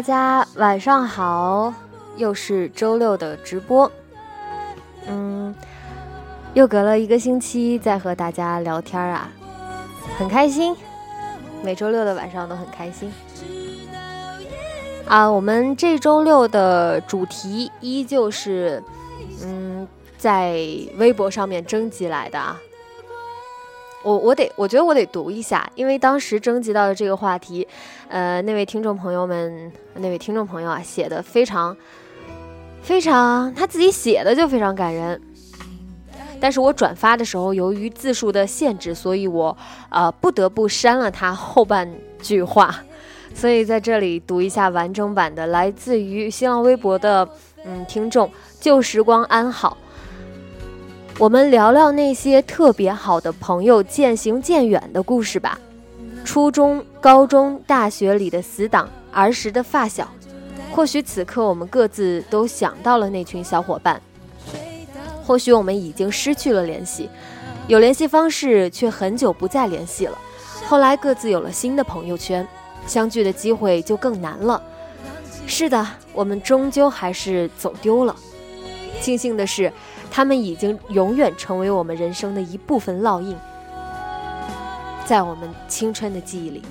大家晚上好，又是周六的直播。嗯，又隔了一个星期再和大家聊天啊，很开心。每周六的晚上都很开心。啊，我们这周六的主题依旧是，嗯，在微博上面征集来的啊。我我得，我觉得我得读一下，因为当时征集到的这个话题，呃，那位听众朋友们，那位听众朋友啊，写的非常非常，他自己写的就非常感人。但是我转发的时候，由于字数的限制，所以我呃不得不删了他后半句话。所以在这里读一下完整版的，来自于新浪微博的嗯听众旧时光安好。我们聊聊那些特别好的朋友渐行渐远的故事吧。初中、高中、大学里的死党，儿时的发小，或许此刻我们各自都想到了那群小伙伴，或许我们已经失去了联系，有联系方式却很久不再联系了。后来各自有了新的朋友圈，相聚的机会就更难了。是的，我们终究还是走丢了。庆幸的是，他们已经永远成为我们人生的一部分烙印，在我们青春的记忆里。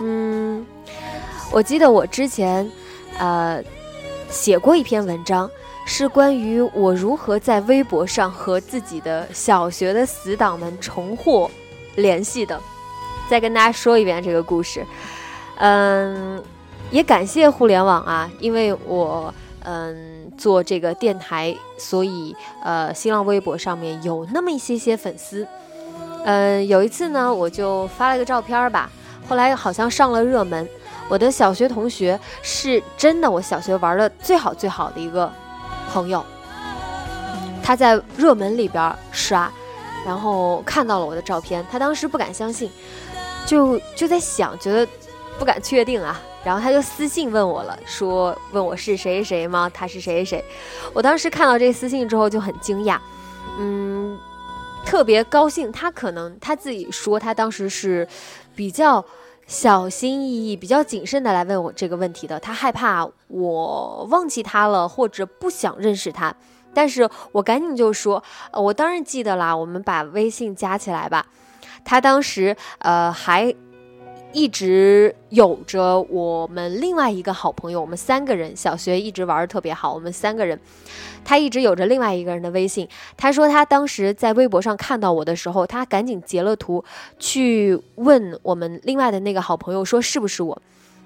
嗯，我记得我之前，呃，写过一篇文章，是关于我如何在微博上和自己的小学的死党们重获联系的。再跟大家说一遍这个故事。嗯，也感谢互联网啊，因为我嗯做这个电台，所以呃新浪微博上面有那么一些些粉丝。嗯，有一次呢，我就发了个照片吧，后来好像上了热门。我的小学同学是真的，我小学玩的最好最好的一个朋友，他在热门里边刷，然后看到了我的照片，他当时不敢相信，就就在想，觉得不敢确定啊，然后他就私信问我了，说问我是谁谁吗？他是谁谁？我当时看到这私信之后就很惊讶，嗯，特别高兴。他可能他自己说，他当时是比较小心翼翼、比较谨慎的来问我这个问题的，他害怕我忘记他了，或者不想认识他。但是我赶紧就说，我当然记得啦，我们把微信加起来吧。他当时呃还一直有着我们另外一个好朋友，我们三个人小学一直玩的特别好，我们三个人，他一直有着另外一个人的微信。他说他当时在微博上看到我的时候，他赶紧截了图去问我们另外的那个好朋友说是不是我，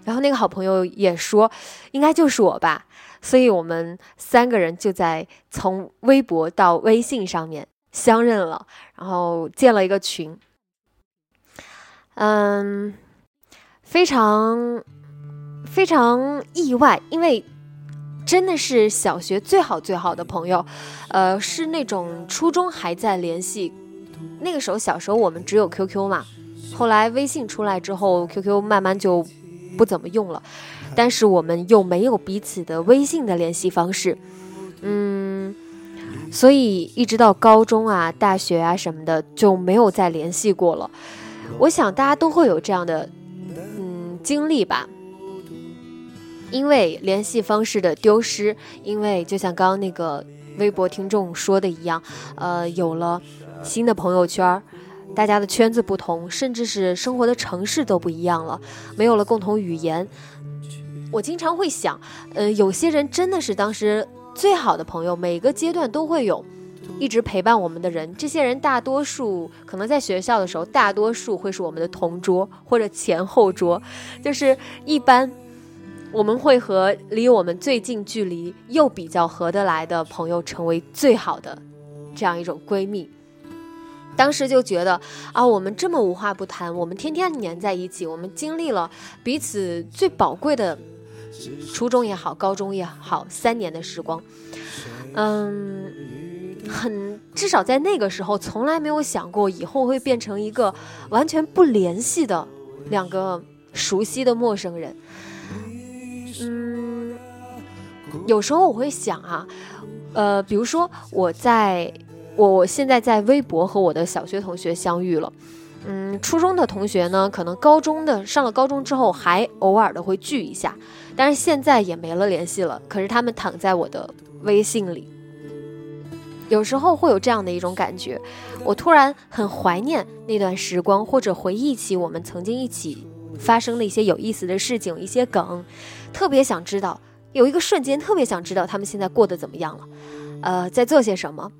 然后那个好朋友也说应该就是我吧。所以我们三个人就在从微博到微信上面相认了，然后建了一个群。嗯，非常非常意外，因为真的是小学最好最好的朋友，呃，是那种初中还在联系。那个时候小时候我们只有 QQ 嘛，后来微信出来之后，QQ 慢慢就不怎么用了，但是我们又没有彼此的微信的联系方式，嗯，所以一直到高中啊、大学啊什么的就没有再联系过了。我想大家都会有这样的经历吧，因为联系方式的丢失，因为就像刚刚那个微博听众说的一样，呃，有了新的朋友圈，大家的圈子不同，甚至是生活的城市都不一样了，没有了共同语言。我经常会想，呃，有些人真的是当时最好的朋友，每个阶段都会有。一直陪伴我们的人，这些人大多数可能在学校的时候，大多数会是我们的同桌或者前后桌，就是一般我们会和离我们最近距离又比较合得来的朋友成为最好的这样一种闺蜜。当时就觉得啊，我们这么无话不谈，我们天天黏在一起，我们经历了彼此最宝贵的初中也好，高中也好，三年的时光，嗯，很至少在那个时候，从来没有想过以后会变成一个完全不联系的两个熟悉的陌生人。嗯，有时候我会想啊，呃，比如说我在。我我现在在微博和我的小学同学相遇了，嗯，初中的同学呢，可能高中的上了高中之后还偶尔的会聚一下，但是现在也没了联系了。可是他们躺在我的微信里，有时候会有这样的一种感觉，我突然很怀念那段时光，或者回忆起我们曾经一起发生的一些有意思的事情，一些梗，特别想知道，有一个瞬间特别想知道他们现在过得怎么样了，呃，在做些什么。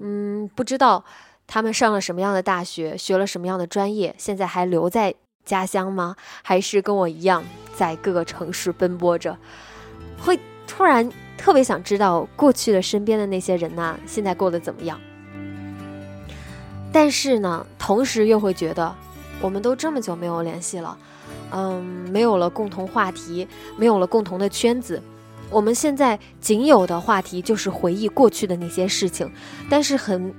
嗯，不知道他们上了什么样的大学，学了什么样的专业，现在还留在家乡吗？还是跟我一样在各个城市奔波着？会突然特别想知道过去的身边的那些人呐，现在过得怎么样？但是呢，同时又会觉得，我们都这么久没有联系了，嗯，没有了共同话题，没有了共同的圈子。我们现在仅有的话题就是回忆过去的那些事情，但是很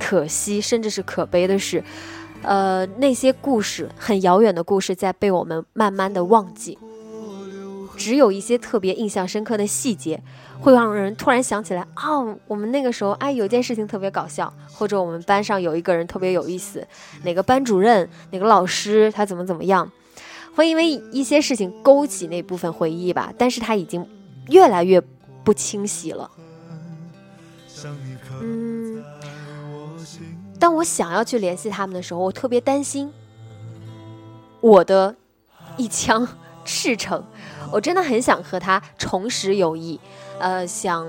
可惜，甚至是可悲的是，呃，那些故事很遥远的故事在被我们慢慢的忘记，只有一些特别印象深刻的细节会让人突然想起来，哦，我们那个时候哎有件事情特别搞笑，或者我们班上有一个人特别有意思，哪个班主任哪个老师他怎么怎么样，会因为一些事情勾起那部分回忆吧，但是他已经。越来越不清晰了。嗯，当我想要去联系他们的时候，我特别担心我的一腔 赤诚。我真的很想和他重拾友谊，呃，想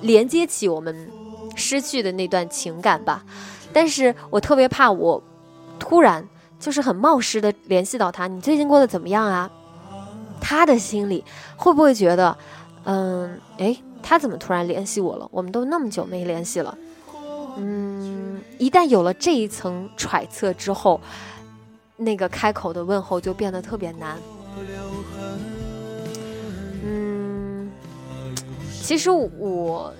连接起我们失去的那段情感吧。但是我特别怕我突然就是很冒失的联系到他，你最近过得怎么样啊？他的心里会不会觉得，嗯，哎，他怎么突然联系我了？我们都那么久没联系了。嗯，一旦有了这一层揣测之后，那个开口的问候就变得特别难。其实我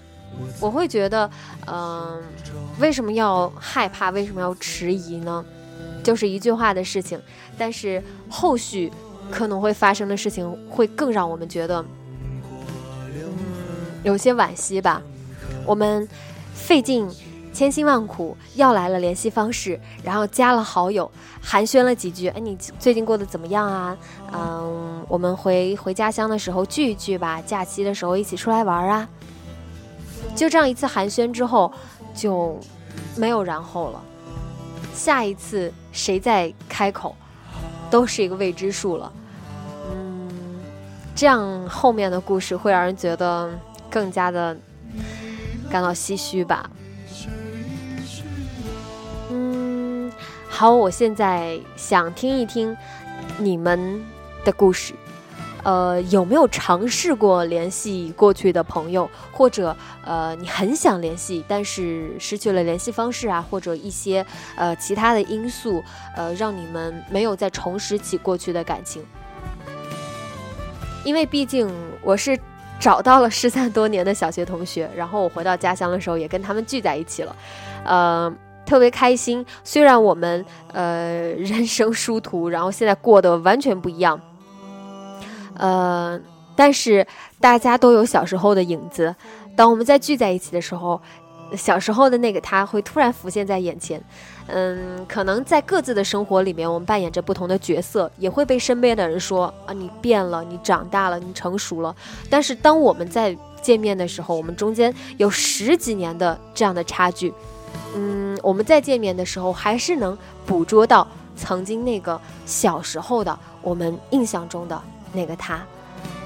我会觉得，嗯，为什么要害怕？为什么要迟疑呢？就是一句话的事情，但是后续。可能会发生的事情会更让我们觉得，有些惋惜吧。我们费劲千辛万苦要来了联系方式，然后加了好友，寒暄了几句。哎，你最近过得怎么样啊？嗯，我们回回家乡的时候聚一聚吧，假期的时候一起出来玩啊。就这样一次寒暄之后，就没有然后了。下一次谁再开口？都是一个未知数了，嗯，这样后面的故事会让人觉得更加的感到唏嘘吧。好，我现在想听一听你们的故事。呃，有没有尝试过联系过去的朋友，或者呃，你很想联系，但是失去了联系方式啊，或者一些呃其他的因素，呃，让你们没有再重拾起过去的感情？因为毕竟我是找到了失散多年的小学同学，然后我回到家乡的时候也跟他们聚在一起了，呃，特别开心。虽然我们呃 人生殊途，然后现在过得完全不一样。呃，但是大家都有小时候的影子。当我们再聚在一起的时候，小时候的那个他会突然浮现在眼前。嗯，可能在各自的生活里面，我们扮演着不同的角色，也会被身边的人说啊，你变了，你长大了，你成熟了。但是当我们在见面的时候，我们中间有十几年的这样的差距。嗯，我们在见面的时候，还是能捕捉到曾经那个小时候的我们印象中的。那个他，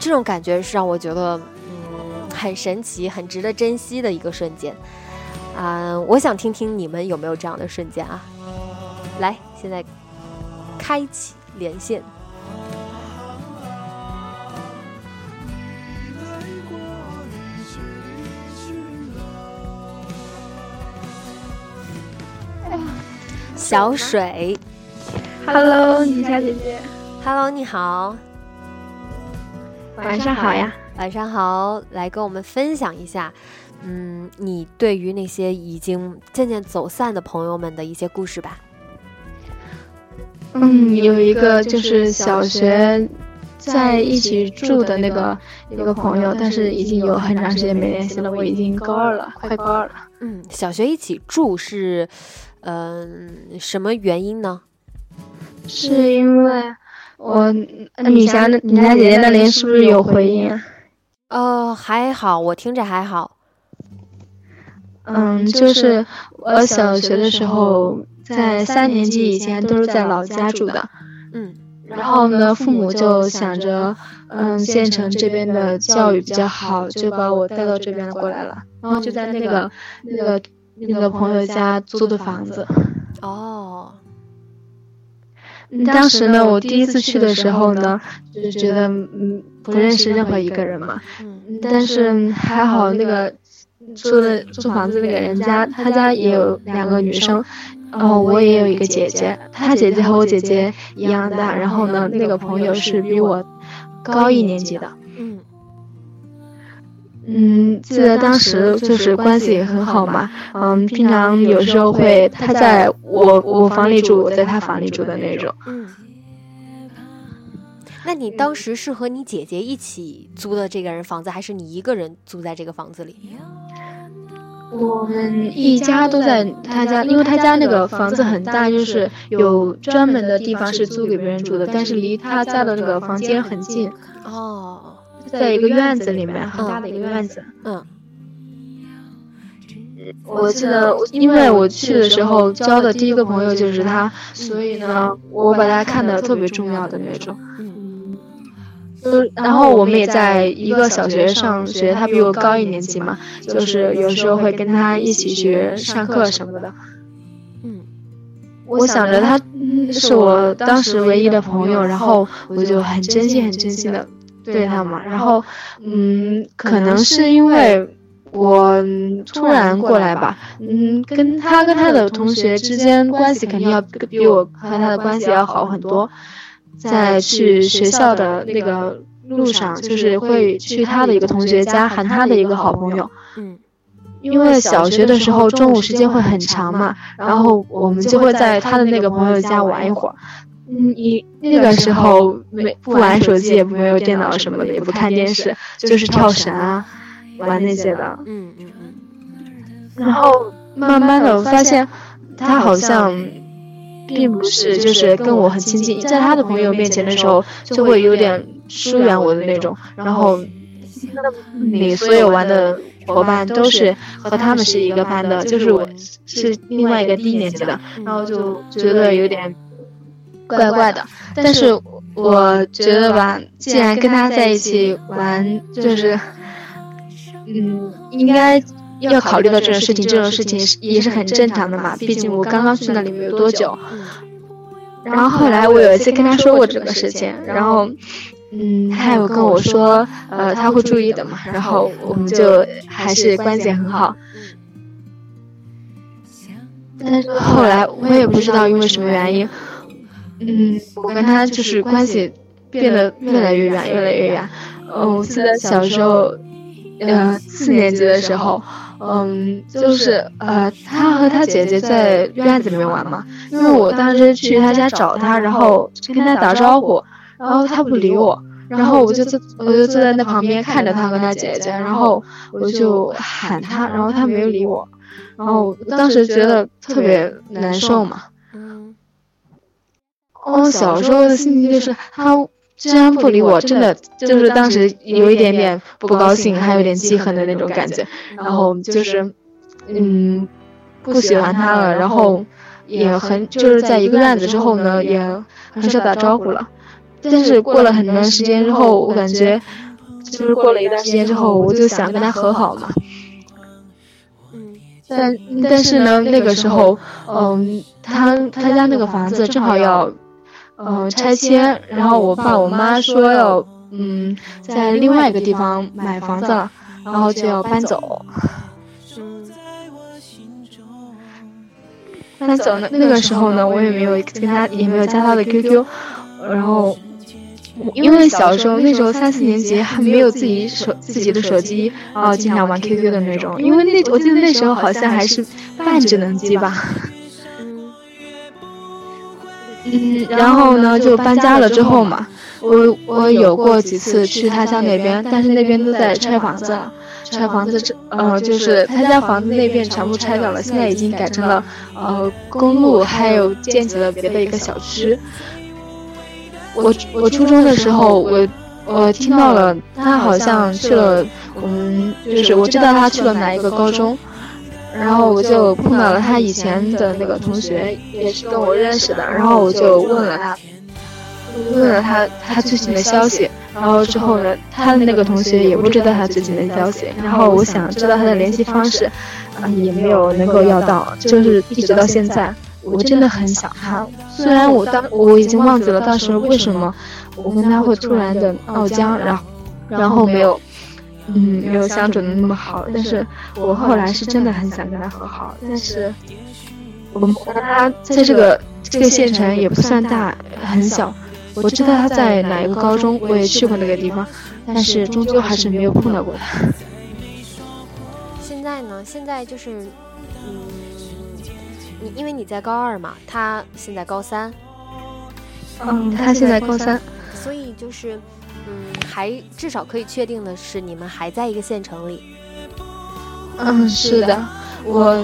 这种感觉是让我觉得，嗯，很神奇、很值得珍惜的一个瞬间，啊，我想听听你们有没有这样的瞬间啊？来，现在开启连线。小水。Hello，宁夏姐姐。Hello，你好。晚上好呀。晚上好，来跟我们分享一下，嗯，你对于那些已经渐渐走散的朋友们的一些故事吧。嗯，有一个就是小学在一起住的那个一个朋友，但是已经有很长时间没联系了。我已经高二了，快高二了。嗯，小学一起住是，嗯，什么原因呢？是因为我米霞，米霞姐姐那里是不是有回音啊？呃，还好，我听着还好。嗯，就是我小学的时候，在三年级以前都是在老家住的。嗯。然后呢，父母就想着，嗯，县城这边的教育比较好，就把我带到这边过来了。然后就在那个那个那个朋友家租的房子。哦。当时呢，我第一次去的时候呢，就是觉得嗯不认识任何一个人嘛。嗯。但是还好，那个租的租房子那个人家，他家也有两个女生，然后我也有一个姐姐，他姐姐和我姐姐一样大。然后呢，那个朋友是比我高一年级的。嗯。嗯，记得当时就是关系也很好嘛。嗯，平常有时候会他在我我房里住，我在他房里住的那种。嗯。那你当时是和你姐姐一起租的这个人房子，还是你一个人租在这个房子里？我们一家都在他家，因为他家那个房子很大，就是有专门的地方是租给别人住的，但是离他家的那个房间很近。哦。在一个院子里面，很大的一个院子。嗯，我记得，因为我去的时候交的第一个朋友就是他，所以呢，我把他看的特别重要的那种。嗯，就然后我们也在一个小学上学，他比我高一年级嘛，就是有时候会跟他一起去上课什么的。嗯，我想着他是我当时唯一的朋友，然后我就很珍惜、很珍惜的。对他嘛，然后，嗯，可能是因为我突然过来吧，嗯，跟他跟他的同学之间关系肯定要比我和他的关系要好很多，在去学校的那个路上，就是会去他的一个同学家喊他的一个好朋友，嗯，因为小学的时候中午时间会很长嘛，然后我们就会在他的那个朋友家玩一会儿。嗯，你那个时候没不玩手机，也没有电脑什么的，也不看电视，就是跳绳啊，玩那些的。嗯嗯嗯。然后慢慢的我发现，他好像并不是就是跟我很亲近，在他的朋友面前的时候，就会有点疏远我的那种。然后你所有玩的伙伴都是和他们是一个班的，就是我是另外一个低年级的，然后就觉得有点。怪怪的，但是我觉得吧，既然跟他在一起玩，就是，嗯，应该要考虑到这种事情，这种事情也是很正常的嘛。毕竟我刚刚去那里没有多久。然后后来我有一次跟他说过这个事情，然后，嗯，他有跟我说，呃，他会注意的嘛。然后我们就还是关系很好。但是后来我也不知道因为什么原因。嗯，我跟他就是关系变得越来越远，越来越远。嗯，我记得小时候，呃，四年级的时候，嗯，就是呃，他和他姐姐在院子里面玩嘛。因为我当时去他家找他，然后跟他打招呼，然后他不理我，然后我就坐，我就坐在那旁边看着他和他姐姐，然后我就喊他，然后他没有理我，然后当时觉得特别难受嘛。我小时候的心情就是他居然不理我，真的就是当时有一点点不高兴，还有点记恨的那种感觉。然后就是，嗯，不喜欢他了。然后也很就是在一个院子之后呢，也很少打招呼了。但是过了很长时间之后，我感觉就是过了一段时间之后，我就想跟他和好嘛。嗯，但但是呢，那个时候，嗯，他他家那个房子正好要。嗯，拆迁，然后我爸我妈说要，嗯，在另外一个地方买房子了，然后就要搬走。搬走那，那个时候呢，我也没有跟他，也没有加他的 QQ，然后。因为小时候那时候三四年级还没有自己手自己的手机，然后经常玩 QQ 的那种。因为那我记得那时候好像还是半智能机吧。嗯，然后呢就搬家了之后嘛，我我有过几次去他家那边，但是那边都在拆房子了，拆房子这呃就是他家房子那边全部拆掉了，现在已经改成了呃公路，还有建起了别的一个小区。我我初中的时候，我我听到了他好像去了，嗯，就是我知道他去了哪一个高中，然后我就碰到了他以前的那个同学，也是跟我认识的，然后我就问了他，问了他他最近的消息，然后之后呢，他的那个同学也不知道他最近的消息，然后我想知道他的联系方式，啊，也没有能够要到，就是一直到现在。我真的很想他，虽然我当我已经忘记了当时为什么我跟他会突然的闹僵，然后然后没有，嗯，没有相处的那么好，但是我后来是真的很想跟他和好，但是我们跟他在这个这个县城也不算大，很小，我知道他在哪一个高中，我也去过那个地方，但是终究还是没有碰到过他。现在呢？现在就是，嗯。你因为你在高二嘛，他现在高三，嗯，他现在高三，所以就是，嗯，还至少可以确定的是，你们还在一个县城里。嗯，是的，我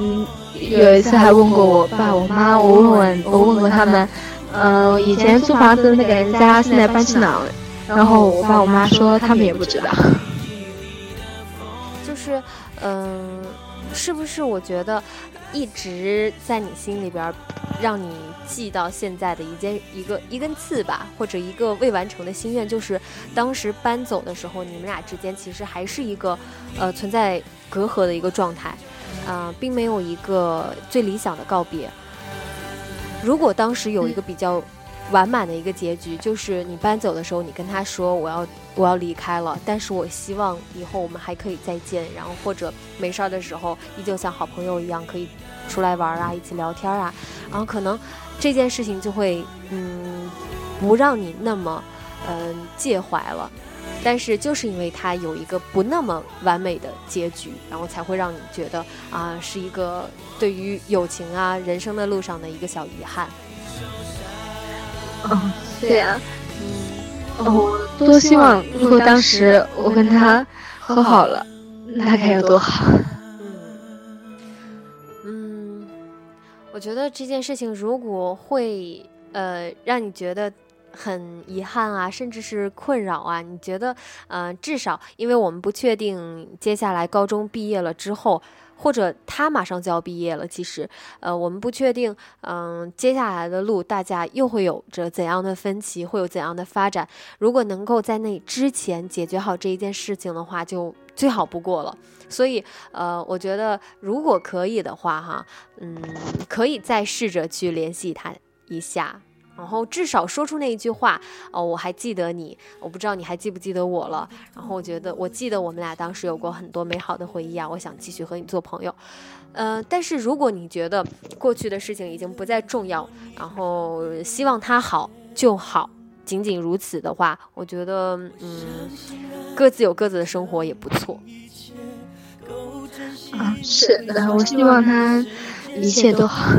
有一次还问过我爸我妈，我问问我问过他们，嗯，以前租房子的那个人家现在搬去哪了？然后我爸我妈说他们也不知道。就是，嗯，是不是？我觉得。一直在你心里边，让你记到现在的一件一个一根刺吧，或者一个未完成的心愿，就是当时搬走的时候，你们俩之间其实还是一个呃存在隔阂的一个状态，啊，并没有一个最理想的告别。如果当时有一个比较。完满的一个结局就是你搬走的时候，你跟他说我要我要离开了，但是我希望以后我们还可以再见，然后或者没事儿的时候依旧像好朋友一样可以出来玩啊，一起聊天啊，然后可能这件事情就会嗯不让你那么嗯介怀了，但是就是因为它有一个不那么完美的结局，然后才会让你觉得啊是一个对于友情啊人生的路上的一个小遗憾。嗯，对呀，我多希望如果当时我跟他和好了，那该有多好。嗯，嗯，我觉得这件事情如果会呃让你觉得很遗憾啊，甚至是困扰啊，你觉得呃至少因为我们不确定接下来高中毕业了之后。或者他马上就要毕业了，其实，呃，我们不确定，嗯，接下来的路大家又会有着怎样的分歧，会有怎样的发展。如果能够在那之前解决好这一件事情的话，就最好不过了。所以，呃，我觉得如果可以的话，哈，嗯，可以再试着去联系他一下。然后至少说出那一句话哦，我还记得你，我不知道你还记不记得我了。然后我觉得，我记得我们俩当时有过很多美好的回忆啊，我想继续和你做朋友。呃，但是如果你觉得过去的事情已经不再重要，然后希望他好就好，仅仅如此的话，我觉得嗯，各自有各自的生活也不错。啊，是的，我希望他一切都好。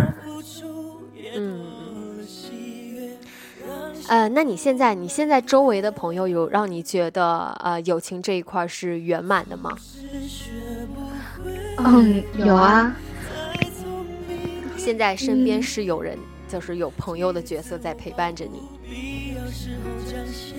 呃，那你现在你现在周围的朋友有让你觉得呃友情这一块是圆满的吗？嗯，有啊。现在身边是有人，就是有朋友的角色在陪伴着你。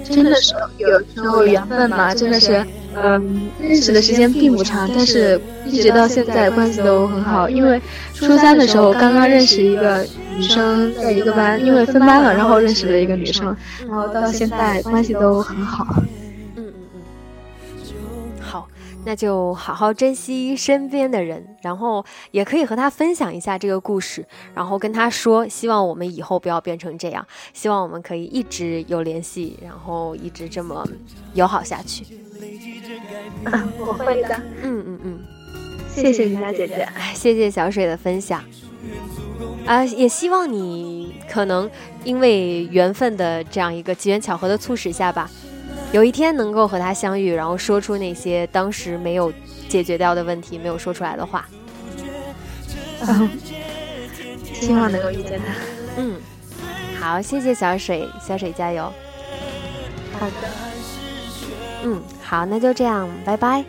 真的是有时候缘分嘛，真的是，嗯，认识的时间并不长，但是一直到现在关系都很好。因为初三的时候刚刚认识一个女生，在一个班，因为分班了，然后认识了一个女生，然后到现在关系都很好。嗯嗯，好那就好好珍惜身边的人，然后也可以和他分享一下这个故事，然后跟他说，希望我们以后不要变成这样，希望我们可以一直有联系，然后一直这么友好下去。我会的。嗯嗯嗯，谢谢你娜姐姐，谢谢小水的分享。啊，也希望你可能因为缘分的这样一个机缘巧合的促使下吧，有一天能够和他相遇，然后说出那些当时没有解决掉的问题、没有说出来的话。嗯，希望能够遇见他。嗯，好，谢谢小水，小水加油。好的。嗯，好，那就这样，拜拜。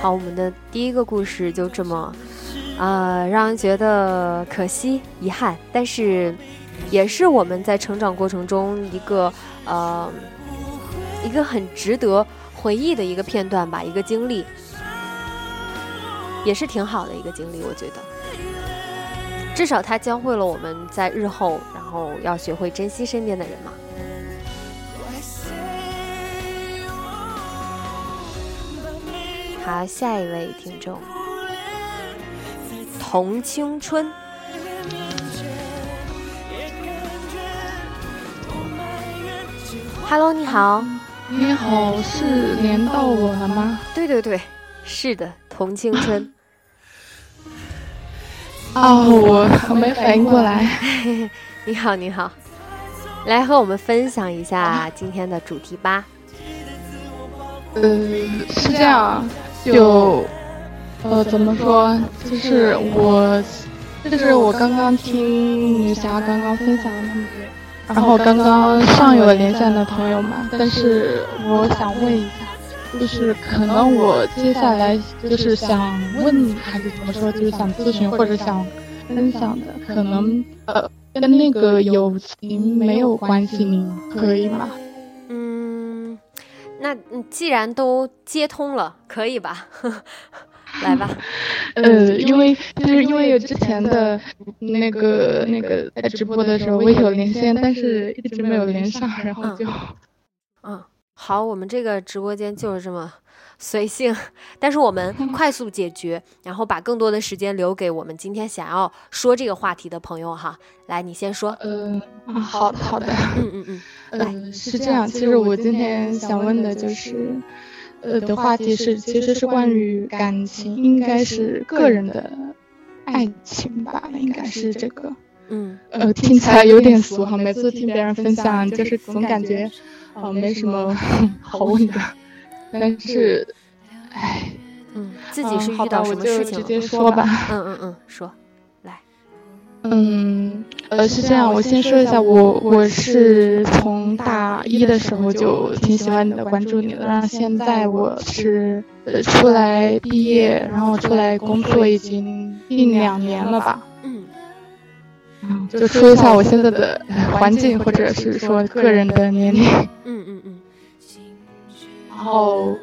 好，我们的第一个故事就这么。啊，让人觉得可惜、遗憾，但是也是我们在成长过程中一个呃一个很值得回忆的一个片段吧，一个经历，也是挺好的一个经历，我觉得，至少它教会了我们在日后，然后要学会珍惜身边的人嘛。好，下一位听众。同青春，Hello，你好，你好，是连到我了吗？对对对，是的，同青春。哦，我我没反应过来。你好，你好，来和我们分享一下今天的主题吧。呃，是这样，就。呃，怎么说？就是我，就是我刚刚听女侠刚刚分享的那么多，然后刚刚上有连线的朋友们，但是我想问一下，就是可能我接下来就是想问还是怎么说，就是想咨询或者想分享的，可能呃跟那个友情没有关系，可以吗？嗯，那既然都接通了，可以吧？来吧，呃，因为就是因为有之前的那个那个在直播的时候我有连线，但是一直没有连上，然后就，嗯，好，我们这个直播间就是这么随性，但是我们 快速解决，然后把更多的时间留给我们今天想要说这个话题的朋友哈。来，你先说。嗯，好的好的，嗯嗯嗯，来，是这样，其实我今天想问的就是。呃的话题是，其实是关于感情，应该是个人的爱情吧，应该是这个。嗯，呃，听起来有点俗哈，每次听别人分享，就是总感觉，呃，没什么好问的。但是，唉，嗯，自己是遇到什么事情？直接说吧。嗯嗯嗯，说。嗯，呃，是这样，我先说一下，我我是从大一的时候就挺喜欢你的，关注你的，然后现在我是呃出来毕业，然后出来工作已经一两年了吧。嗯，嗯，就说一下我现在的环境，或者是说个人的年龄。嗯嗯嗯。然后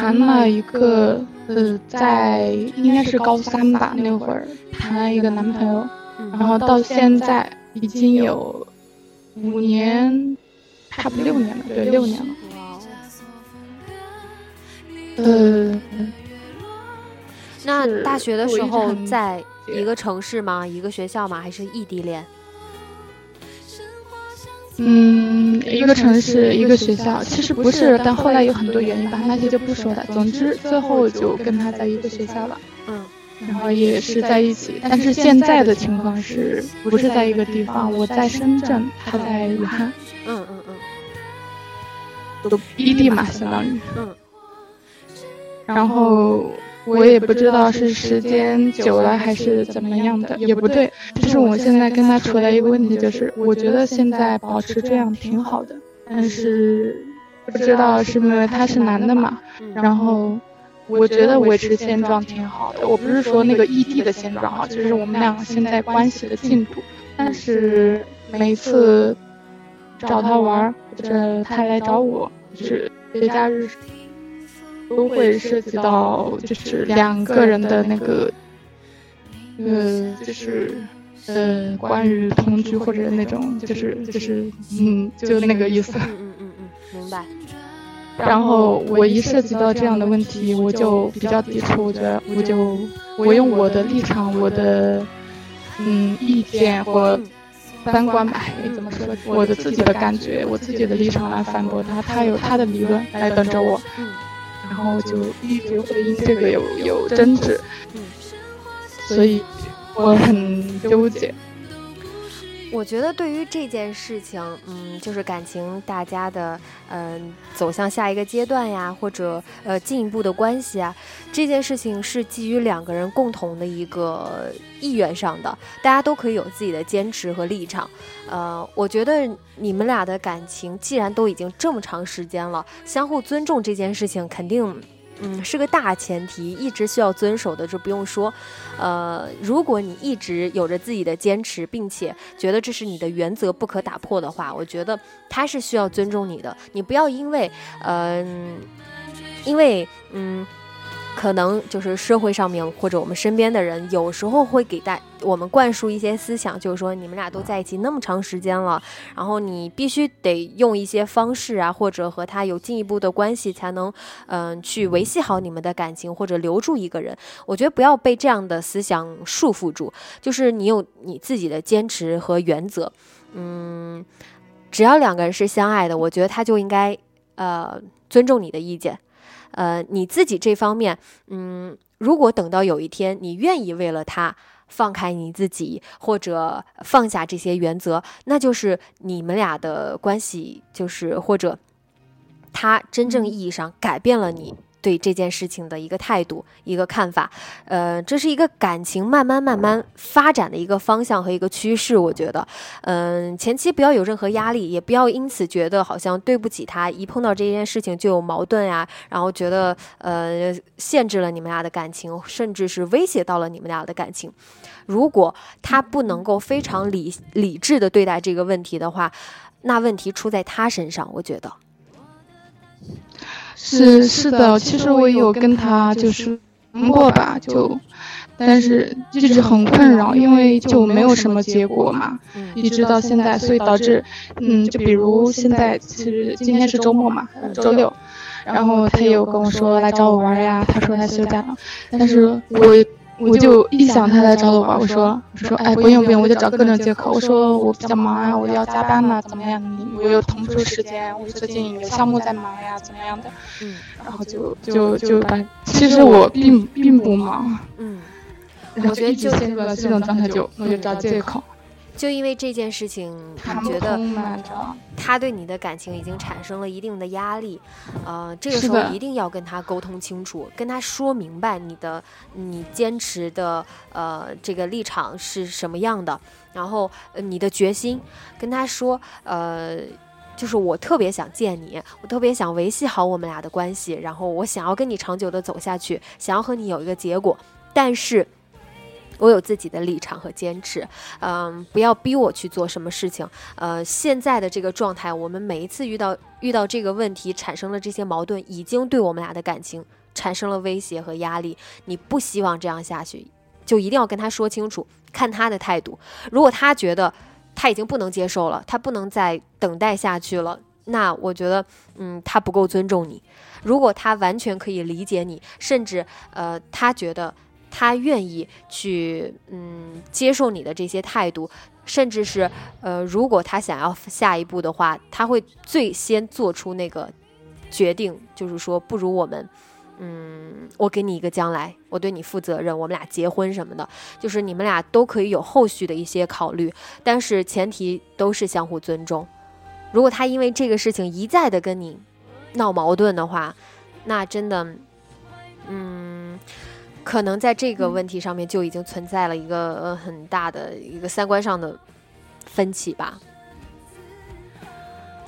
谈了一个。呃，在应该是高三吧，那会儿谈了一个男朋友，然后到现在已经有五年，差不多六年了，对，六年了。呃，那大学的时候在一个城市吗？一个学校吗？还是异地恋？嗯，一个城市，一个学校，其实不是，但后来有很多原因吧，那些就不说了。总之，最后就跟他在一个学校了，嗯，然后也是在一起。但是现在的情况是不是在一个地方？我在深圳，他在武汉，嗯嗯嗯，都异地嘛，相当于，嗯，然后。我也不知道是时间久了还是怎么样的，也不对。就是我现在跟他处在一个问题，就是我觉得现在保持这样挺好的，但是不知道是因为他是男的嘛。然后我觉得维持现状挺好的。我不是说那个异地的现状啊，就是我们两个现在关系的进度。但是每次找他玩或者他来找我，就是节假日。都会涉及到，就是两个人的那个，呃，就是呃，关于同居或者那种，就是就是嗯，就那个意思。嗯嗯嗯嗯，明白。然后我一涉及到这样的问题，我就比较抵触。我觉得，我就我用我的立场、我的嗯意见或三观吧，怎么说？我的自己的感觉，我自己的立场来反驳他，他有他的理论来等着我。然后就一直会因这个有有争执，嗯，所以我很纠结。我觉得对于这件事情，嗯，就是感情大家的，嗯，走向下一个阶段呀，或者呃进一步的关系啊，这件事情是基于两个人共同的一个意愿上的，大家都可以有自己的坚持和立场。呃，我觉得你们俩的感情既然都已经这么长时间了，相互尊重这件事情肯定。嗯，是个大前提，一直需要遵守的，就不用说。呃，如果你一直有着自己的坚持，并且觉得这是你的原则不可打破的话，我觉得他是需要尊重你的。你不要因为，嗯，因为，嗯。可能就是社会上面或者我们身边的人，有时候会给大我们灌输一些思想，就是说你们俩都在一起那么长时间了，然后你必须得用一些方式啊，或者和他有进一步的关系，才能嗯去维系好你们的感情或者留住一个人。我觉得不要被这样的思想束缚住，就是你有你自己的坚持和原则。嗯，只要两个人是相爱的，我觉得他就应该呃尊重你的意见。呃，你自己这方面，嗯，如果等到有一天你愿意为了他放开你自己，或者放下这些原则，那就是你们俩的关系，就是或者他真正意义上改变了你。对这件事情的一个态度、一个看法，呃，这是一个感情慢慢慢慢发展的一个方向和一个趋势。我觉得，嗯，前期不要有任何压力，也不要因此觉得好像对不起他，一碰到这件事情就有矛盾呀，然后觉得呃限制了你们俩的感情，甚至是威胁到了你们俩的感情。如果他不能够非常理理智的对待这个问题的话，那问题出在他身上。我觉得。是是的，其实我有跟他就是过吧，就，但是一直很困扰，因为就没有什么结果嘛，一直到现在，所以导致，嗯，就比如现在其实今天是周末嘛，周六，然后他也有跟我说来找我玩呀，他说他休假了，但是我。我就一想他来找我玩，我说我说哎不用不用，我就找各种借口。我说我比较忙啊，我要加班呢，怎么样？我又腾不出时间，我最近有项目在忙呀，怎么样的？嗯，然后就就就把，其实我并并不忙。嗯，我就一直陷入了这种状态，就我就找借口。就因为这件事情，你觉得他对你的感情已经产生了一定的压力，呃，这个时候一定要跟他沟通清楚，跟他说明白你的你坚持的呃这个立场是什么样的，然后你的决心，跟他说，呃，就是我特别想见你，我特别想维系好我们俩的关系，然后我想要跟你长久的走下去，想要和你有一个结果，但是。我有自己的立场和坚持，嗯，不要逼我去做什么事情。呃，现在的这个状态，我们每一次遇到遇到这个问题，产生了这些矛盾，已经对我们俩的感情产生了威胁和压力。你不希望这样下去，就一定要跟他说清楚，看他的态度。如果他觉得他已经不能接受了，他不能再等待下去了，那我觉得，嗯，他不够尊重你。如果他完全可以理解你，甚至呃，他觉得。他愿意去，嗯，接受你的这些态度，甚至是，呃，如果他想要下一步的话，他会最先做出那个决定，就是说，不如我们，嗯，我给你一个将来，我对你负责任，我们俩结婚什么的，就是你们俩都可以有后续的一些考虑，但是前提都是相互尊重。如果他因为这个事情一再的跟你闹矛盾的话，那真的，嗯。可能在这个问题上面就已经存在了一个呃很大的一个三观上的分歧吧。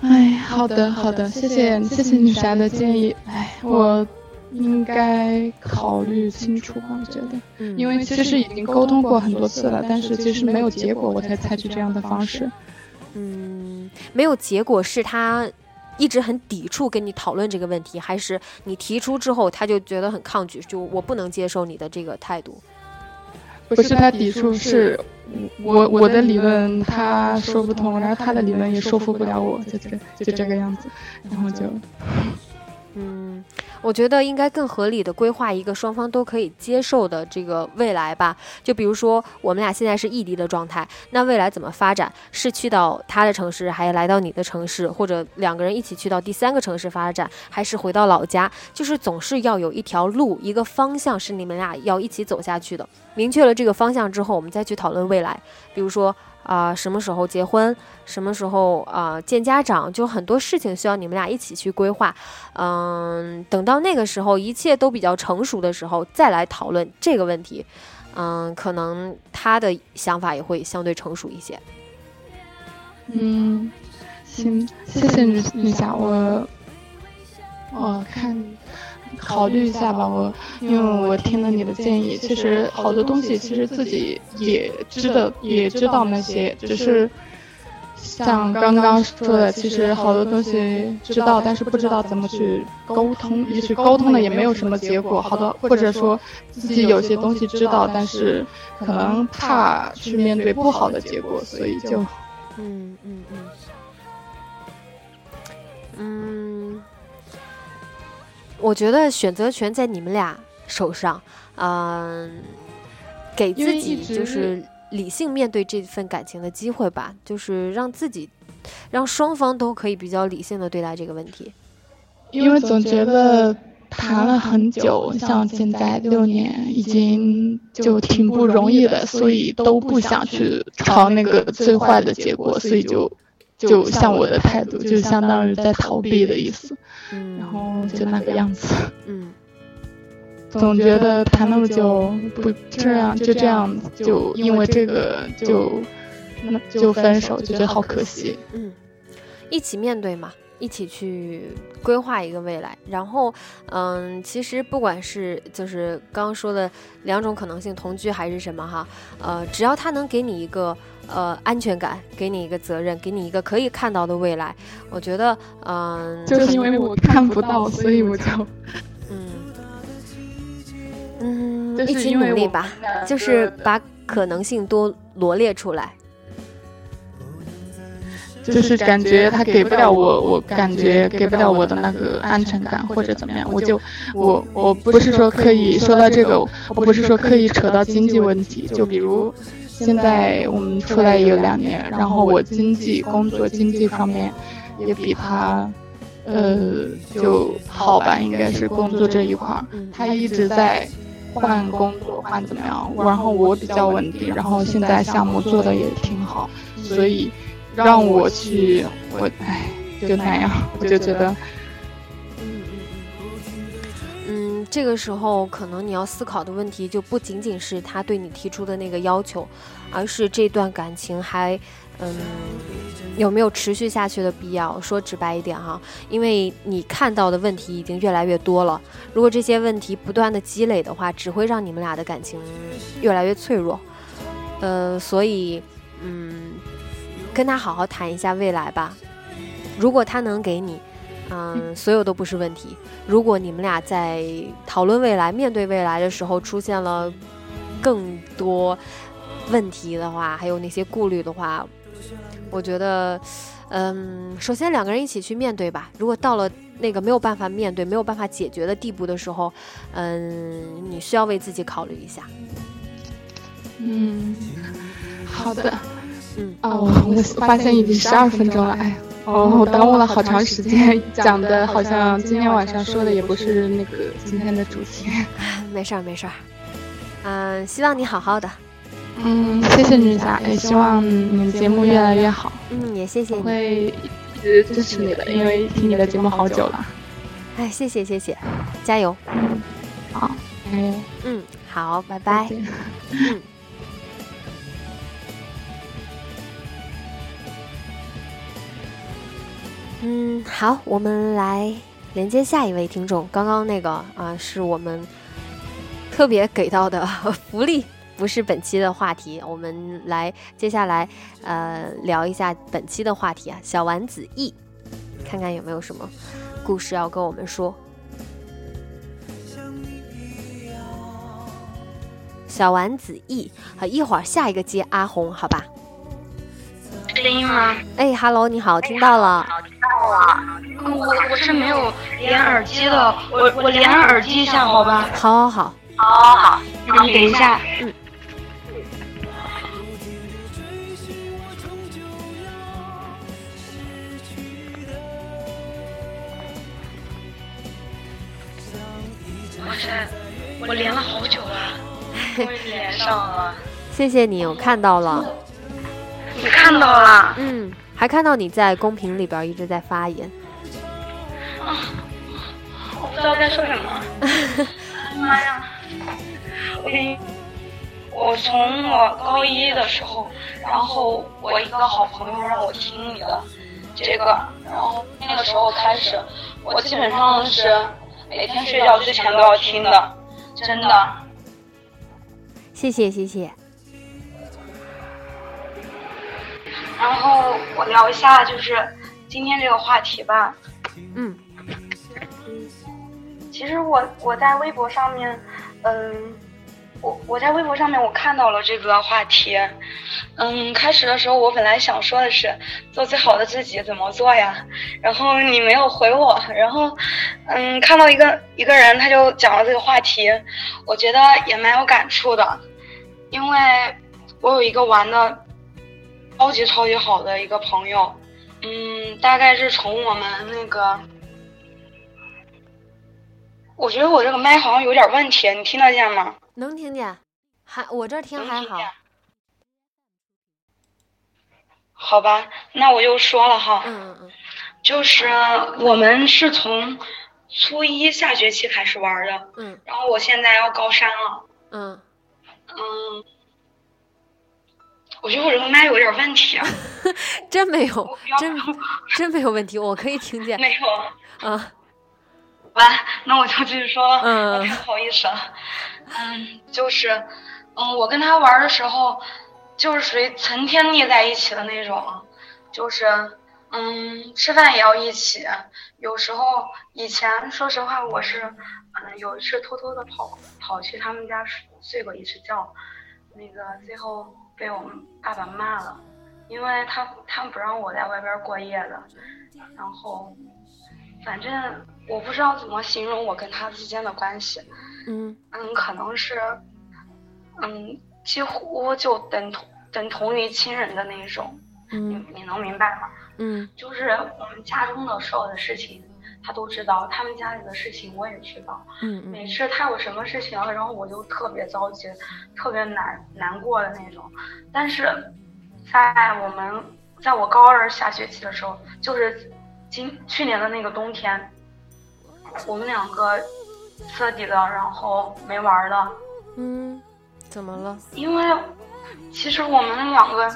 哎，好的好的，谢谢谢谢女侠的建议。哎，我应该考虑清楚吧，我觉得，嗯因为其实已经沟通过很多次了，但是其实没有结果，我才采取这样的方式。嗯，没有结果是他。一直很抵触跟你讨论这个问题，还是你提出之后他就觉得很抗拒，就我不能接受你的这个态度。不是他抵触，是我我的理论他说不通，然后他的理论也说服不了我，就这就这个样子，然后就，嗯，我觉得应该更合理的规划一个双方都可以接受的这个未来吧。就比如说，我们俩现在是异地的状态，那未来怎么发展？是去到他的城市，还是来到你的城市，或者两个人一起去到第三个城市发展，还是回到老家？就是总是要有一条路，一个方向是你们俩要一起走下去的。明确了这个方向之后，我们再去讨论未来。比如说啊，什么时候结婚，什么时候啊见家长，就很多事情需要你们俩一起去规划。嗯，等到那个时候一切都比较成熟的时候，再来讨论这个问题。嗯，可能他的想法也会相对成熟一些。嗯，行，谢谢你，你下我，我看考虑一下吧。我因为我听了你的建议，其实好多东西其实自己也知道，也知道那些，只是。像刚刚说的，其实好多东西知道，但是不知道怎么去沟通，也许沟通了也没有什么结果。好多或者说自己有些东西知道，但是可能怕去面对不好的结果，所以就，嗯嗯嗯，嗯，我觉得选择权在你们俩手上，嗯，给自己就是。理性面对这份感情的机会吧，就是让自己，让双方都可以比较理性的对待这个问题。因为总觉得谈了很久，像现在六年，已经就挺不容易的，所以都不想去朝那个最坏的结果，所以就就像我的态度，就相当于在逃避的意思。嗯，然后就那个样子。嗯。总觉得谈那么久不这样就这样就因为这个就那就分手就觉得好可惜。嗯，一起面对嘛，一起去规划一个未来。然后，嗯，其实不管是就是刚刚说的两种可能性，同居还是什么哈，呃，只要他能给你一个呃安全感，给你一个责任，给你一个可以看到的未来，我觉得，嗯，就是因为我看不到，所以我就。嗯，一起努力吧，就是把可能性多罗列出来。就是感觉他给不了我，我感觉给不了我的那个安全感或者怎么样，我就我我不是说可以说到这个，我不是说可以扯到经济问题。就比如现在我们出来有两年，然后我经济工作经济方面也比他呃就好吧，应该是工作这一块儿，他一直在。换工作换怎么样？然后我比较稳定，然后现在项目做的也挺好，所以让我去，我唉，就那样，我就觉得，这个时候可能你要思考的问题就不仅仅是他对你提出的那个要求，而是这段感情还。嗯，有没有持续下去的必要？说直白一点哈，因为你看到的问题已经越来越多了。如果这些问题不断的积累的话，只会让你们俩的感情越来越脆弱。呃，所以，嗯，跟他好好谈一下未来吧。如果他能给你，嗯，所有都不是问题。如果你们俩在讨论未来、面对未来的时候出现了更多问题的话，还有那些顾虑的话，我觉得，嗯，首先两个人一起去面对吧。如果到了那个没有办法面对、没有办法解决的地步的时候，嗯，你需要为自己考虑一下。嗯，好的。嗯，哦，我发现已经十二分钟了，哎，哦，我耽误了好长时间，讲的好像今天晚上说的也不是那个今天的主题。没事儿，没事儿。嗯，希望你好好的。嗯，谢谢女侠，也希望你的节目越来越好。嗯，也谢谢你，会一直支持你的，因为听你的节目好久了。哎，谢谢谢谢，加油。好，加油。嗯，好，拜拜。嗯。嗯，好，我们来连接下一位听众。刚刚那个啊，是我们特别给到的福利。不是本期的话题，我们来接下来呃聊一下本期的话题啊，小丸子 E，看看有没有什么故事要跟我们说。小丸子 E，好，一会儿下一个接阿红，好吧？声音吗？哎，Hello，你好，听到了。到了。我我是没有连耳机的，我我连耳机一下，好吧？好好好，好好，你等一下。嗯。我连了好久了，终于连上了。谢谢你，我看到了。你看到了？嗯，还看到你在公屏里边一直在发言。啊，我不知道该说什么。妈呀！我给你，我从我高一的时候，然后我一个好朋友让我听你的这个，然后那个时候开始，我基本上是每天睡觉之前都要听的，真的。谢谢谢谢。然后我聊一下，就是今天这个话题吧。嗯。嗯，其实我我在微博上面，嗯，我我在微博上面我看到了这个话题。嗯，开始的时候我本来想说的是做最好的自己怎么做呀，然后你没有回我，然后嗯，看到一个一个人他就讲了这个话题，我觉得也蛮有感触的，因为我有一个玩的。超级超级好的一个朋友，嗯，大概是从我们那个，我觉得我这个麦好像有点问题，你听得见吗？能听见，还我这听还好。好吧，那我就说了哈，嗯嗯嗯，就是我们是从初一下学期开始玩的，嗯，然后我现在要高三了，嗯，嗯。我觉得我这个麦有点问题啊，真没有，真真没有问题，我可以听见。没有。嗯。完，那我就继续说了。嗯。太不好意思了。嗯，就是，嗯，我跟他玩的时候，就是属于成天腻在一起的那种，就是，嗯，吃饭也要一起。有时候以前，说实话，我是，嗯，有一次偷偷的跑跑去他们家睡睡过一次觉，那个最后。被我们爸爸骂了，因为他他们不让我在外边过夜的，然后，反正我不知道怎么形容我跟他之间的关系，嗯嗯，可能是，嗯，几乎就等同等同于亲人的那种，你你能明白吗？嗯，就是我们家中的所有的事情。他都知道，他们家里的事情我也知道。嗯每次他有什么事情，然后我就特别着急，特别难难过的那种。但是，在我们在我高二下学期的时候，就是今去年的那个冬天，我们两个彻底的，然后没玩了。嗯，怎么了？因为其实我们两个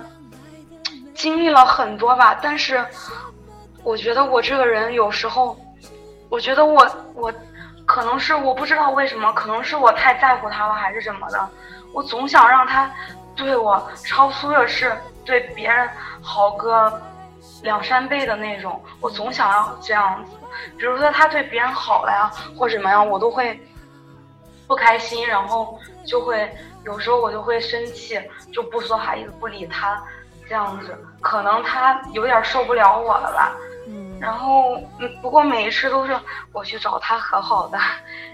经历了很多吧，但是我觉得我这个人有时候。我觉得我我，可能是我不知道为什么，可能是我太在乎他了，还是怎么的。我总想让他对我超出的是对别人好个两三倍的那种。我总想要这样子，比如说他对别人好了呀，或怎么样，我都会不开心，然后就会有时候我就会生气，就不说话，一直不理他，这样子，可能他有点受不了我了吧。然后，嗯，不过每一次都是我去找他和好的，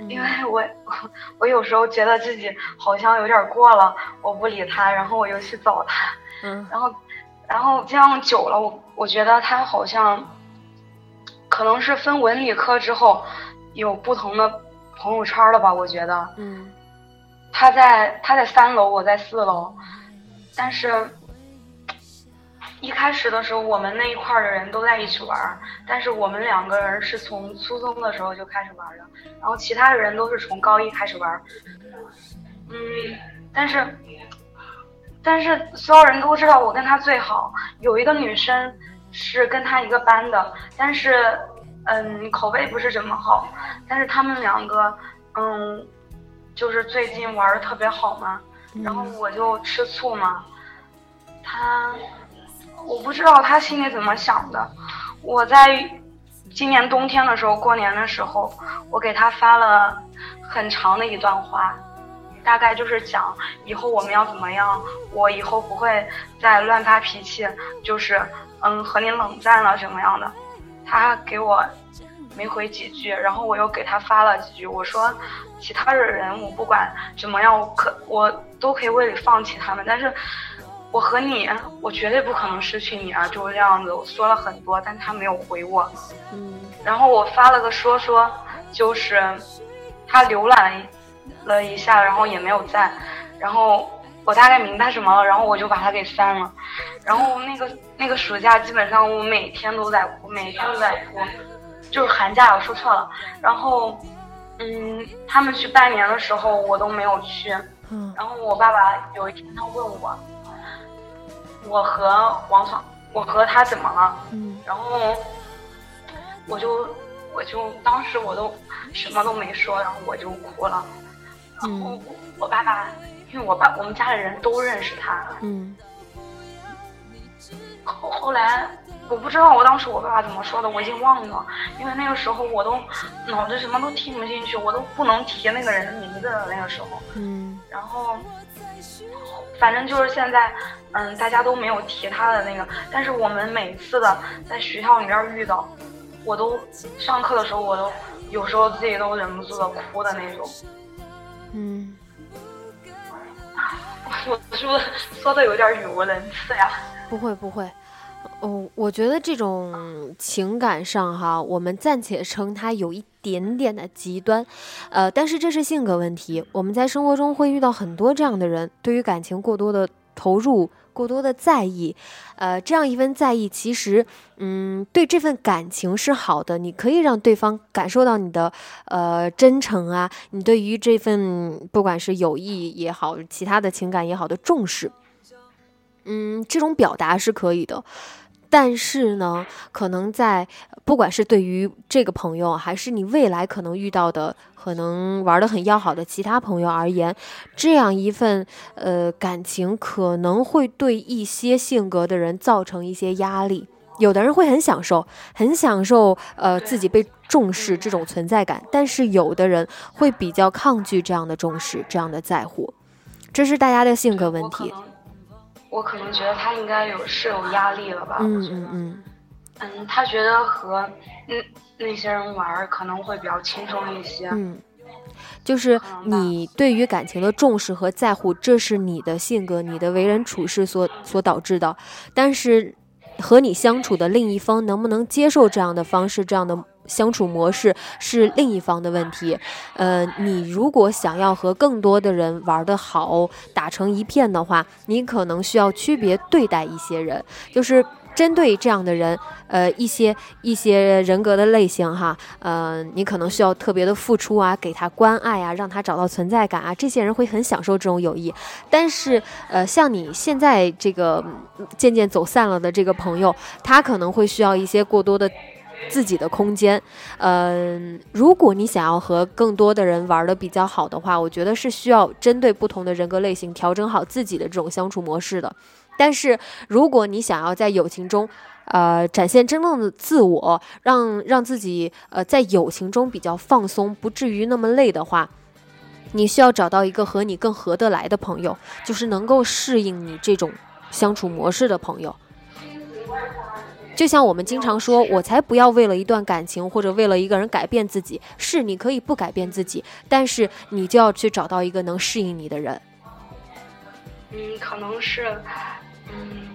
因为我，我有时候觉得自己好像有点过了，我不理他，然后我又去找他，嗯，然后，然后这样久了，我我觉得他好像，可能是分文理科之后，有不同的朋友圈了吧？我觉得，嗯，他在他在三楼，我在四楼，但是。一开始的时候，我们那一块的人都在一起玩，但是我们两个人是从初中的时候就开始玩的，然后其他的人都是从高一开始玩。嗯，但是，但是所有人都知道我跟他最好。有一个女生是跟他一个班的，但是，嗯，口碑不是怎么好。但是他们两个，嗯，就是最近玩的特别好嘛，然后我就吃醋嘛，他。我不知道他心里怎么想的。我在今年冬天的时候，过年的时候，我给他发了很长的一段话，大概就是讲以后我们要怎么样，我以后不会再乱发脾气，就是嗯和你冷战了什么样的。他给我没回几句，然后我又给他发了几句，我说其他的人我不管怎么样，我可我都可以为你放弃他们，但是我和你，我绝对不可能失去你啊！就是这样子，我说了很多，但他没有回我。嗯然后我发了个说说，就是他浏览了一下，然后也没有赞，然后我大概明白什么了，然后我就把他给删了。然后那个那个暑假，基本上我每天都在哭，每天都在哭，就是寒假我说错了。然后，嗯，他们去拜年的时候我都没有去。嗯然后我爸爸有一天他问我，我和王爽，我和他怎么了？嗯然后我就我就当时我都什么都没说，然后我就哭了。然后嗯我我爸爸，因为我爸我们家里人都认识他。嗯后后来我不知道我当时我爸爸怎么说的，我已经忘了，因为那个时候我都脑子什么都听不进去，我都不能提那个人的名字了。那个时候，嗯然后反正就是现在，嗯，大家都没有提他的那个，但是我们每次的在学校里边遇到，我都上课的时候，我都有时候自己都忍不住的哭的那种。嗯，我是不是说的有点语无伦次呀？不会不会。哦，我觉得这种情感上哈，我们暂且称它有一点点的极端，呃，但是这是性格问题。我们在生活中会遇到很多这样的人，对于感情过多的投入，过多的在意，呃，这样一份在意，其实，嗯，对这份感情是好的，你可以让对方感受到你的呃真诚啊，你对于这份不管是友谊也好，其他的情感也好的重视，嗯，这种表达是可以的。但是呢，可能在不管是对于这个朋友，还是你未来可能遇到的可能玩的很要好的其他朋友而言，这样一份呃感情可能会对一些性格的人造成一些压力。有的人会很享受，很享受呃自己被重视这种存在感，但是有的人会比较抗拒这样的重视，这样的在乎，这是大家的性格问题。我可能觉得他应该有是有压力了吧？嗯嗯嗯。嗯，他觉得和嗯那些人玩儿可能会比较轻松一些。嗯，就是你对于感情的重视和在乎，这是你的性格、你的为人处事所所导致的。但是，和你相处的另一方能不能接受这样的方式、这样的相处模式，是另一方的问题。呃，你如果想要和更多的人玩得好、打成一片的话，你可能需要区别对待一些人，就是。针对这样的人，呃，一些一些人格的类型哈，呃，你可能需要特别的付出啊，给他关爱啊，让他找到存在感啊，这些人会很享受这种友谊。但是，呃，像你现在这个渐渐走散了的这个朋友，他可能会需要一些过多的。自己的空间，嗯、如果你想要和更多的人玩的比较好的话，我觉得是需要针对不同的人格类型调整好自己的这种相处模式的。但是，如果你想要在友情中，呃，展现真正的自我，让让自己呃在友情中比较放松，不至于那么累的话，你需要找到一个和你更合得来的朋友，就是能够适应你这种相处模式的朋友。就像我们经常说，我才不要为了一段感情或者为了一个人改变自己。是，你可以不改变自己，但是你就要去找到一个能适应你的人。嗯，可能是，嗯，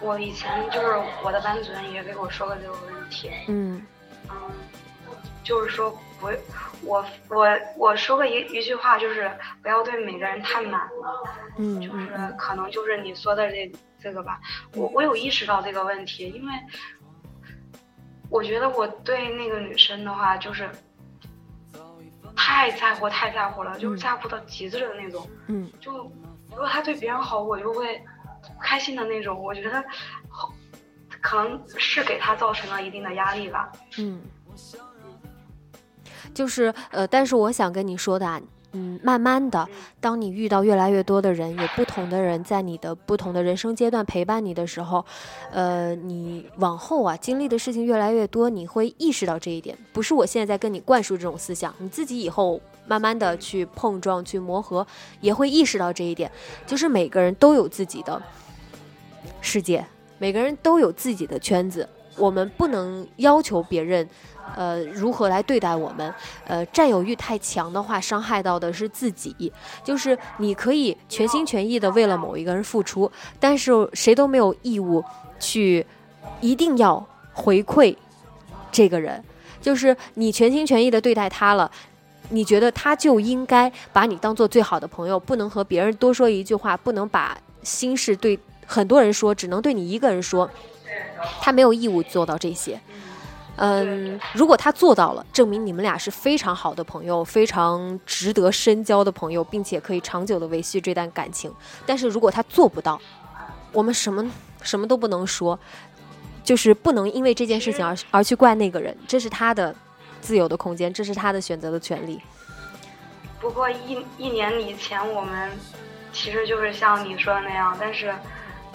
我以前就是我的班主任也给我说过这个问题，嗯嗯，就是说不，我我我说过一一句话，就是不要对每个人太满了，嗯就是可能就是你说的这这个吧，我我有意识到这个问题，因为我觉得我对那个女生的话就是太在乎太在乎了，就是嗯在乎到极致的那种。嗯就如果她对别人好，我就会开心的那种。我觉得好可能是给他造成了一定的压力吧。嗯，就是呃，但是我想跟你说的啊。嗯，慢慢的，当你遇到越来越多的人，有不同的人在你的不同的人生阶段陪伴你的时候，呃，你往后啊经历的事情越来越多，你会意识到这一点。不是我现在在跟你灌输这种思想，你自己以后慢慢的去碰撞、去磨合，也会意识到这一点。就是每个人都有自己的世界，每个人都有自己的圈子。我们不能要求别人，呃，如何来对待我们。呃，占有欲太强的话，伤害到的是自己。就是你可以全心全意的为了某一个人付出，但是谁都没有义务去一定要回馈这个人。就是你全心全意的对待他了，你觉得他就应该把你当做最好的朋友，不能和别人多说一句话，不能把心事对很多人说，只能对你一个人说。他没有义务做到这些。嗯，如果他做到了，证明你们俩是非常好的朋友，非常值得深交的朋友，并且可以长久的维系这段感情。但是如果他做不到，我们什么什么都不能说。就是不能因为这件事情而而去怪那个人，这是他的自由的空间，这是他的选择的权利。不过一一年以前我们其实就是像你说的那样，但是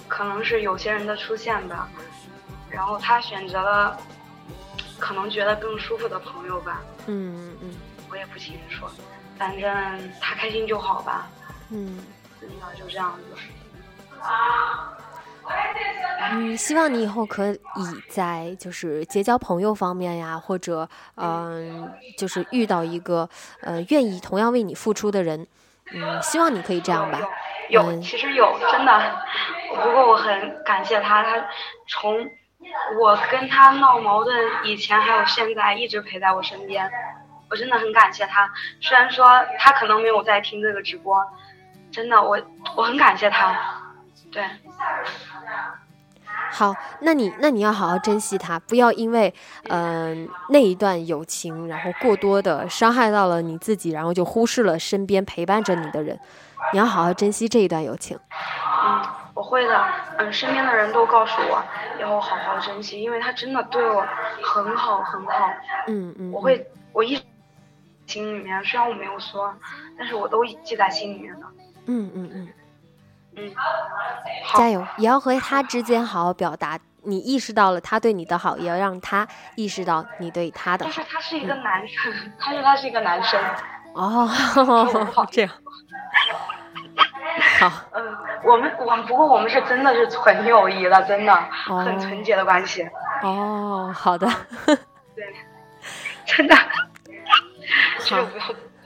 可能是有些人的出现吧，然后他选择了可能觉得更舒服的朋友吧。嗯嗯，我也不清楚，反正他开心就好吧。嗯，真的就这样子。嗯，希望你以后可以在就是结交朋友方面呀，或者嗯，就是遇到一个呃愿意同样为你付出的人，嗯，希望你可以这样吧。有，其实有，真的。不过我很感谢他，他从我跟他闹矛盾以前还有现在一直陪在我身边，我真的很感谢他。虽然说他可能没有在听这个直播，真的，我我很感谢他。对。好，那你那你要好好珍惜他，不要因为嗯那一段友情，然后过多的伤害到了你自己，然后就忽视了身边陪伴着你的人。你要好好珍惜这一段友情。嗯，我会的。嗯，身边的人都告诉我要好好珍惜，因为他真的对我很好很好。嗯嗯。我会，我一心里面，虽然我没有说，但是我都记在心里面的。嗯嗯嗯。嗯，加油！也要和他之间好好表达，你意识到了他对你的好，也要让他意识到你对他的好。就是他是一个男生，他说他是一个男生。哦，这样。好。嗯，我们我们不过我们是真的是纯友谊了，真的很纯洁的关系。哦，好的。对，真的。好。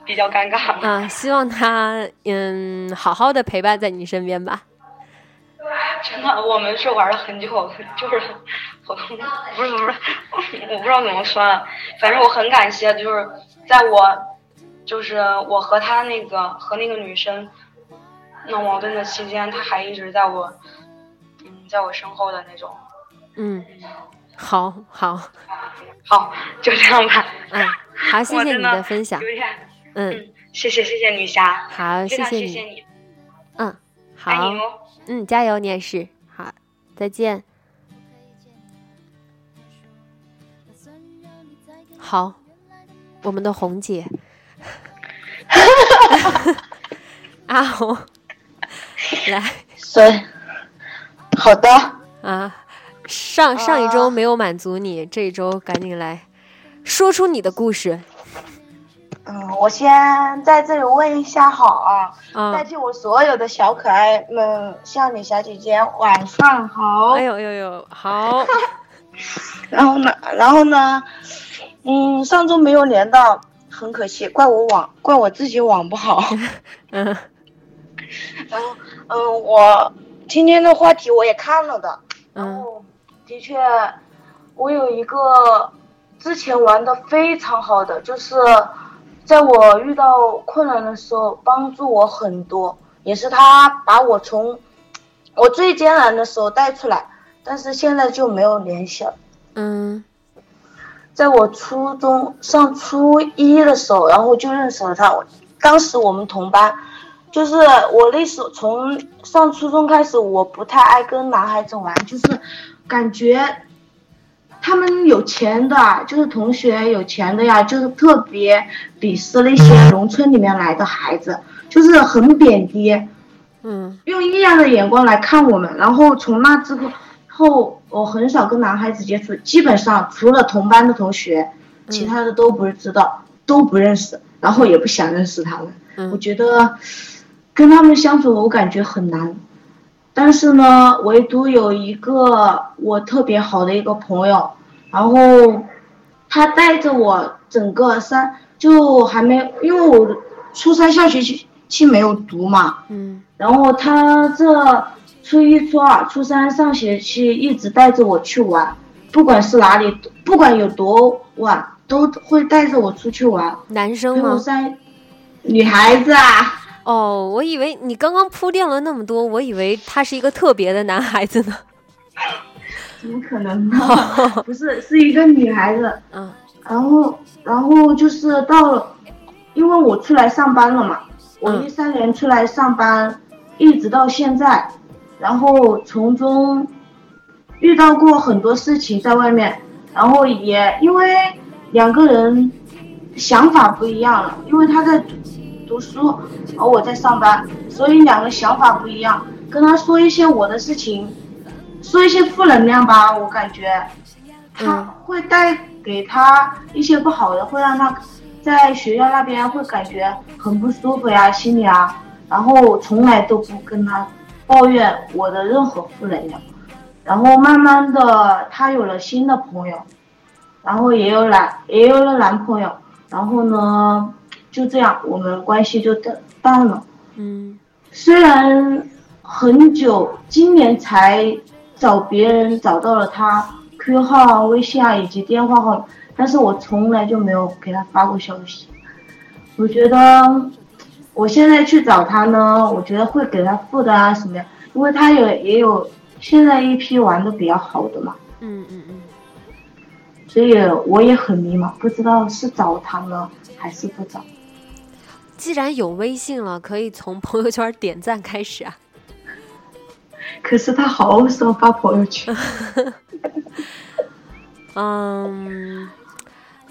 比较尴尬啊！希望他嗯好好的陪伴在你身边吧。真的，我们是玩了很久，就是我不是不是，我不知道怎么说了。反正我很感谢，就是在我就是我和他那个和那个女生闹矛盾的期间，他还一直在我嗯在我身后的那种。嗯，好好好，就这样吧。嗯，好，谢谢你的分享。嗯，谢谢谢谢女侠，好，谢谢你，嗯，好，嗯，加油，你也是，好，再见，好，我们的红姐，阿 红，来，谁？好的，啊，上上一周没有满足你，这一周赶紧来说出你的故事。嗯，我先在这里问一下好啊，代替我所有的小可爱们向你小姐姐晚上好。哎呦呦呦，好。然后呢，然后呢，嗯，上周没有连到，很可惜，怪我网，怪我自己网不好。嗯。然后，嗯，我今天的话题我也看了的，然后的确，我有一个之前玩的非常好的，就是。在我遇到困难的时候，帮助我很多，也是他把我从我最艰难的时候带出来。但是现在就没有联系了。嗯，在我初中上初一的时候，然后就认识了他。当时我们同班，就是我那时候从上初中开始，我不太爱跟男孩子玩，就是感觉。他们有钱的，就是同学有钱的呀，就是特别鄙视那些农村里面来的孩子，就是很贬低，嗯，用异样的眼光来看我们。然后从那之后，我很少跟男孩子接触，基本上除了同班的同学，其他的都不是知道，都不认识，然后也不想认识他们。我觉得跟他们相处，我感觉很难。但是呢，唯独有一个我特别好的一个朋友，然后他带着我整个三就还没，因为我初三下学期期没有读嘛，嗯然后他这初一、初二、初三上学期一直带着我去玩，不管是哪里，不管有多晚，都会带着我出去玩。男生吗？陪我上女孩子啊，哦，我以为你刚刚铺垫了那么多，我以为他是一个特别的男孩子呢。怎么可能呢？不是，是一个女孩子。嗯然后，然后就是到了，因为我出来上班了嘛，我嗯一三年出来上班，一直到现在，然后从中遇到过很多事情在外面，然后也因为两个人想法不一样了，因为他在读读书，而我在上班，所以两个想法不一样。跟他说一些我的事情，说一些负能量吧，我感觉他嗯会带给他一些不好的，会让他在学校那边会感觉很不舒服呀，心里啊，然后从来都不跟他抱怨我的任何负能量。然后慢慢的，他有了新的朋友，然后也有男也有了男朋友，然后呢，就这样我们关系就淡淡了。嗯虽然很久，今年才找别人找到了他 QQ 号啊、微信啊以及电话号码，但是我从来就没有给他发过消息。我觉得我现在去找他呢，我觉得会给他负担啊什么呀，因为他有也有现在一批玩的比较好的嘛，嗯嗯嗯，所以我也很迷茫，不知道是找他呢还是不找。既然有微信了，可以从朋友圈点赞开始啊。可是他好少发朋友圈。嗯，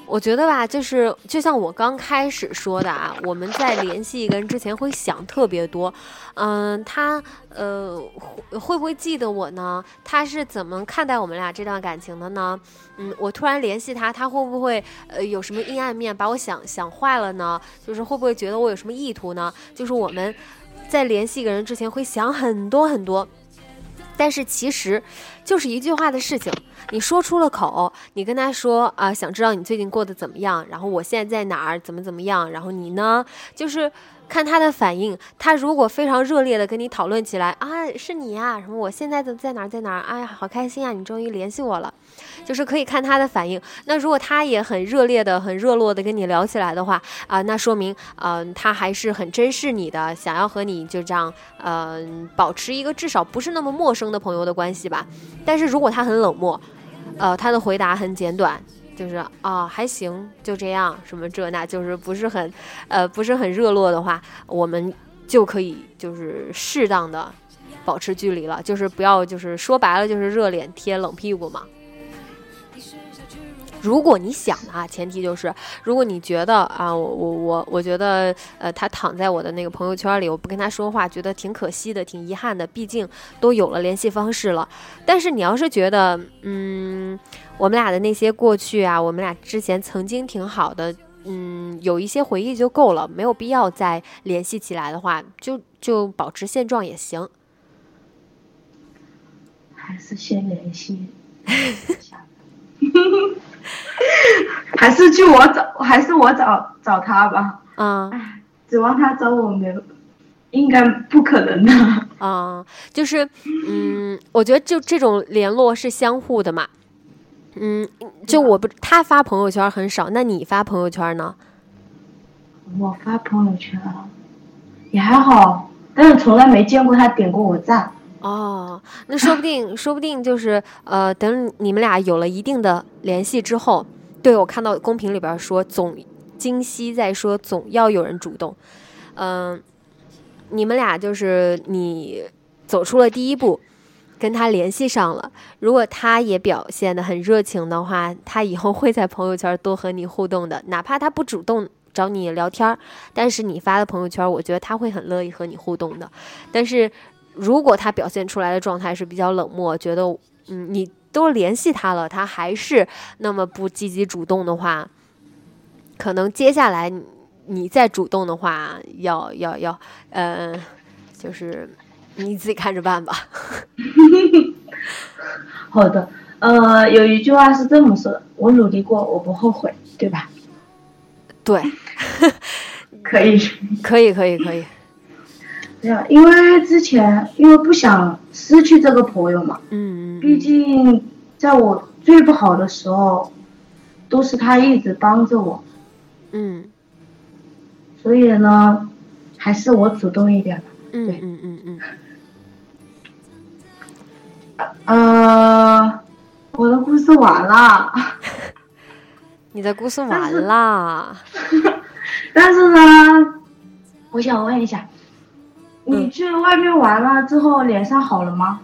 我觉得吧，就是就像我刚开始说的啊，我们在联系一个人之前会想特别多。嗯，他呃会会不会记得我呢？他是怎么看待我们俩这段感情的呢？嗯，我突然联系他，他会不会呃有什么阴暗面，把我想想坏了呢？就是会不会觉得我有什么意图呢？就是我们在联系一个人之前会想很多很多。但是其实就是一句话的事情，你说出了口，你跟他说啊、想知道你最近过得怎么样，然后我现在在哪儿，怎么怎么样，然后你呢，就是看他的反应。他如果非常热烈的跟你讨论起来啊，是你呀、什么我现在的在哪儿在哪儿，哎呀，好开心啊，你终于联系我了，就是可以看他的反应。那如果他也很热烈的、很热络的跟你聊起来的话，啊、那说明嗯、呃他还是很珍视你的，想要和你就这样嗯、呃保持一个至少不是那么陌生的朋友的关系吧。但是如果他很冷漠，呃，他的回答很简短，就是啊还行，就这样，什么这那，就是不是很呃不是很热络的话，我们就可以就是适当的保持距离了，就是不要就是说白了就是热脸贴冷屁股嘛。如果你想啊，前提就是，如果你觉得啊，我我我我觉得，呃，他躺在我的那个朋友圈里，我不跟他说话，觉得挺可惜的，挺遗憾的，毕竟都有了联系方式了。但是你要是觉得，嗯，我们俩的那些过去啊，我们俩之前曾经挺好的，嗯，有一些回忆就够了，没有必要再联系起来的话，就就保持现状也行。还是先联系，还是去我找，还是我找找他吧。嗯、指望他找我没有，应该不可能的。啊、就是，嗯，我觉得就这种联络是相互的嘛。嗯，就我不，他发朋友圈很少，那你发朋友圈呢？我发朋友圈啊，也还好，但是从来没见过他点过我赞。哦，那说不定，说不定就是呃，等你们俩有了一定的联系之后，对我看到公屏里边说，总今夕在说总要有人主动，嗯、你们俩就是你走出了第一步，跟他联系上了，如果他也表现的很热情的话，他以后会在朋友圈多和你互动的，哪怕他不主动。找你聊天，但是你发的朋友圈，我觉得他会很乐意和你互动的。但是如果他表现出来的状态是比较冷漠，觉得嗯你都联系他了，他还是那么不积极主动的话，可能接下来你你再主动的话，要要要，呃，就是你自己看着办吧。好的，呃，有一句话是这么说的：我努力过，我不后悔，对吧？对，可以。可以，可以，可以。对啊，因为之前因为不想失去这个朋友嘛，嗯毕竟在我最不好的时候，都是他一直帮着我，嗯。所以呢，还是我主动一点吧。嗯对。嗯嗯嗯，呃，我的故事完了，你的故事完了。但是呢，我想问一下，你嗯去外面玩了之后，脸上好了吗？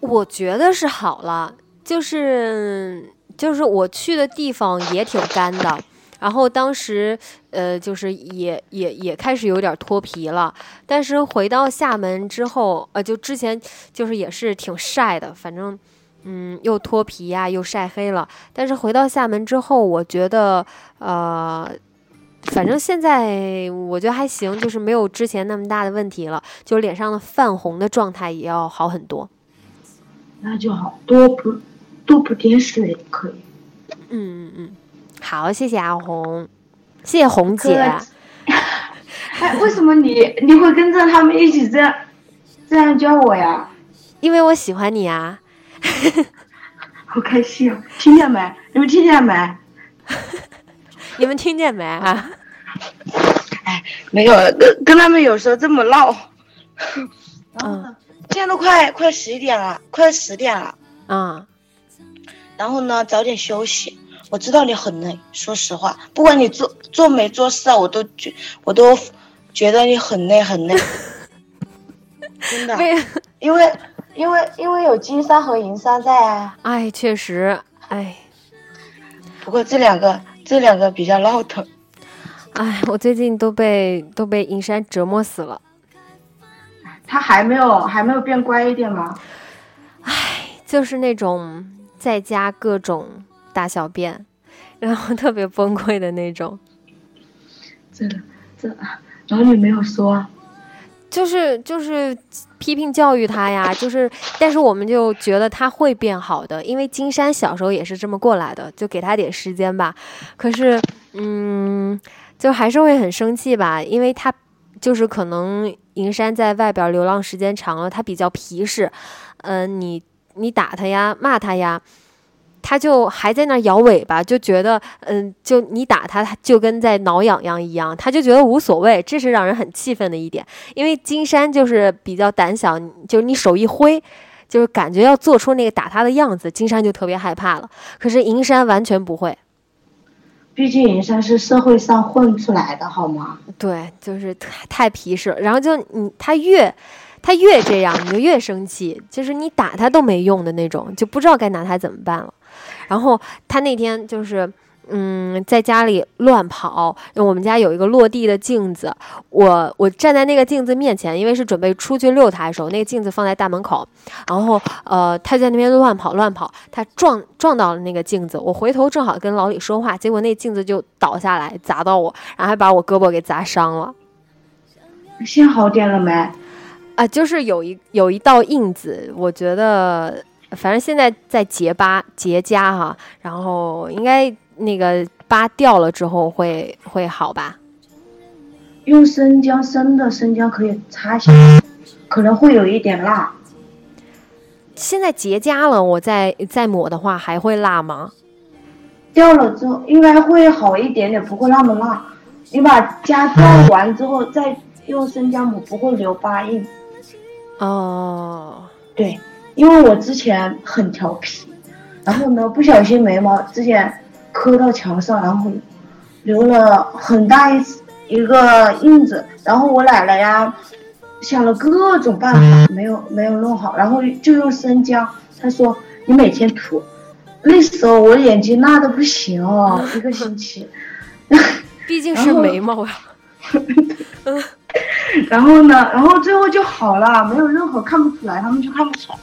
我觉得是好了，就是就是我去的地方也挺干的，然后当时呃就是也也也开始有点脱皮了，但是回到厦门之后，呃就之前就是也是挺晒的，反正嗯又脱皮呀、又晒黑了，但是回到厦门之后，我觉得呃。反正现在我觉得还行，就是没有之前那么大的问题了，就脸上的泛红的状态也要好很多。那就好，多补多补点水可以。嗯嗯嗯，好，谢谢阿红，谢谢红姐。哎，为什么你你会跟着他们一起这样这样叫我呀？因为我喜欢你啊。好开心啊！听见没？你们听见没？你们听见没啊？没有，跟跟他们有时候这么闹。嗯，现在都快快十一点了，快十点了。嗯，然后呢，早点休息。我知道你很累，说实话，不管你做做没做事啊，我都觉我都觉得你很累很累。真的，为因为因为因为有金山和银山在啊。哎，确实，哎不过这两个这两个比较闹腾。哎，我最近都被都被银山折磨死了。他还没有还没有变乖一点吗？就是那种在家各种大小便，然后特别崩溃的那种。这个这，然后你没有说，就是就是批评教育他呀，就是，但是我们就觉得他会变好的，因为金山小时候也是这么过来的，就给他点时间吧。可是，嗯，就还是会很生气吧，因为他就是可能银山在外边流浪时间长了，他比较皮实，嗯、你你打他呀，骂他呀。他就还在那摇尾巴，就觉得，嗯，就你打他，他就跟在挠痒痒一样，他就觉得无所谓，这是让人很气愤的一点。因为金山就是比较胆小，就是你手一挥，就是感觉要做出那个打他的样子，金山就特别害怕了。可是银山完全不会，毕竟也算是社会上混出来的，好吗？对，就是太太皮实了。然后就你他越他越这样，你就越生气，就是你打他都没用的那种，就不知道该拿他怎么办了。然后他那天就是。嗯，在家里乱跑。我们家有一个落地的镜子，我我站在那个镜子面前，因为是准备出去遛它的时候，那个镜子放在大门口。然后呃，它在那边乱跑乱跑，它撞撞到了那个镜子。我回头正好跟老李说话，结果那镜子就倒下来砸到我，然后还把我胳膊给砸伤了。现在好点了没？啊，就是有一有一道印子，我觉得反正现在在结疤结痂哈，然后应该那个疤掉了之后会会好吧？用生姜生的生姜可以擦一下，可能会有一点辣。现在结痂了，我再再抹的话还会辣吗？掉了之后应该会好一点点，不会那么辣。你把痂掉完之后再用生姜抹，不会留疤印。哦，对，因为我之前很调皮，然后呢不小心眉毛之前磕到墙上，然后留了很大一一个印子，然后我奶奶呀想了各种办法，没有没有弄好，然后就用生姜，她说你每天涂，那时候我眼睛辣的不行哦，一个星期，毕竟是然后眉毛呀。然后呢，然后最后就好了，没有任何看不出来，他们就看不出来，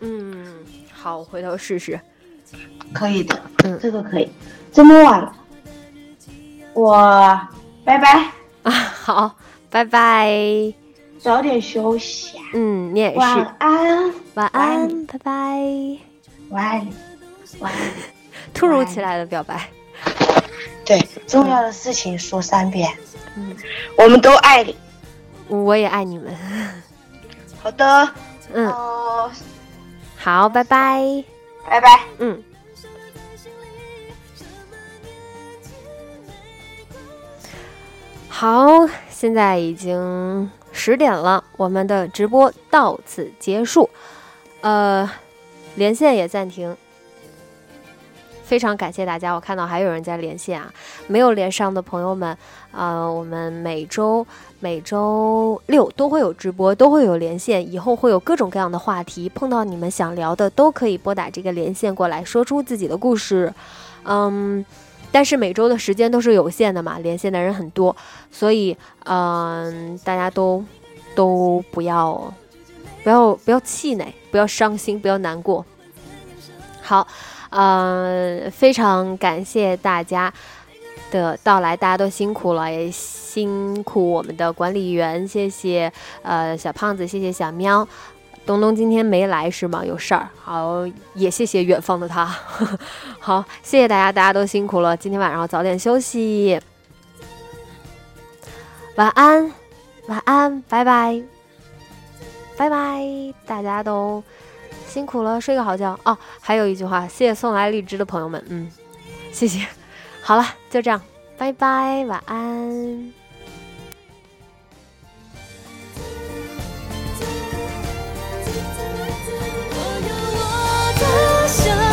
嗯，好，我回头试试。可以的，嗯这个可以，这么晚了，我拜拜。啊，好，拜拜。早点休息啊。嗯，你也是。晚安，晚晚安，安拜拜。晚安，晚安。突如其来的表白。对，重要的事情说三遍。嗯，我们都爱你。我也爱你们。好的，嗯，哦，好，拜拜。拜拜。嗯。好，现在已经十点了，我们的直播到此结束，呃，连线也暂停。非常感谢大家，我看到还有人在连线啊，没有连上的朋友们，呃，我们每周每周六都会有直播，都会有连线，以后会有各种各样的话题，碰到你们想聊的都可以拨打这个连线过来，说出自己的故事，嗯。但是每周的时间都是有限的嘛，连线的人很多，所以嗯、大家都都不要不要不要气馁，不要伤心，不要难过。好，呃，非常感谢大家的到来，大家都辛苦了，也辛苦我们的管理员，谢谢呃小胖子，谢谢小喵。东东今天没来是吗？有事儿。好，也谢谢远方的他。好，谢谢大家，大家都辛苦了。今天晚上早点休息，晚安，晚安，拜拜，拜拜，大家都辛苦了，睡个好觉哦。还有一句话，谢谢送来荔枝的朋友们，嗯，谢谢。好了，就这样，拜拜，晚安。想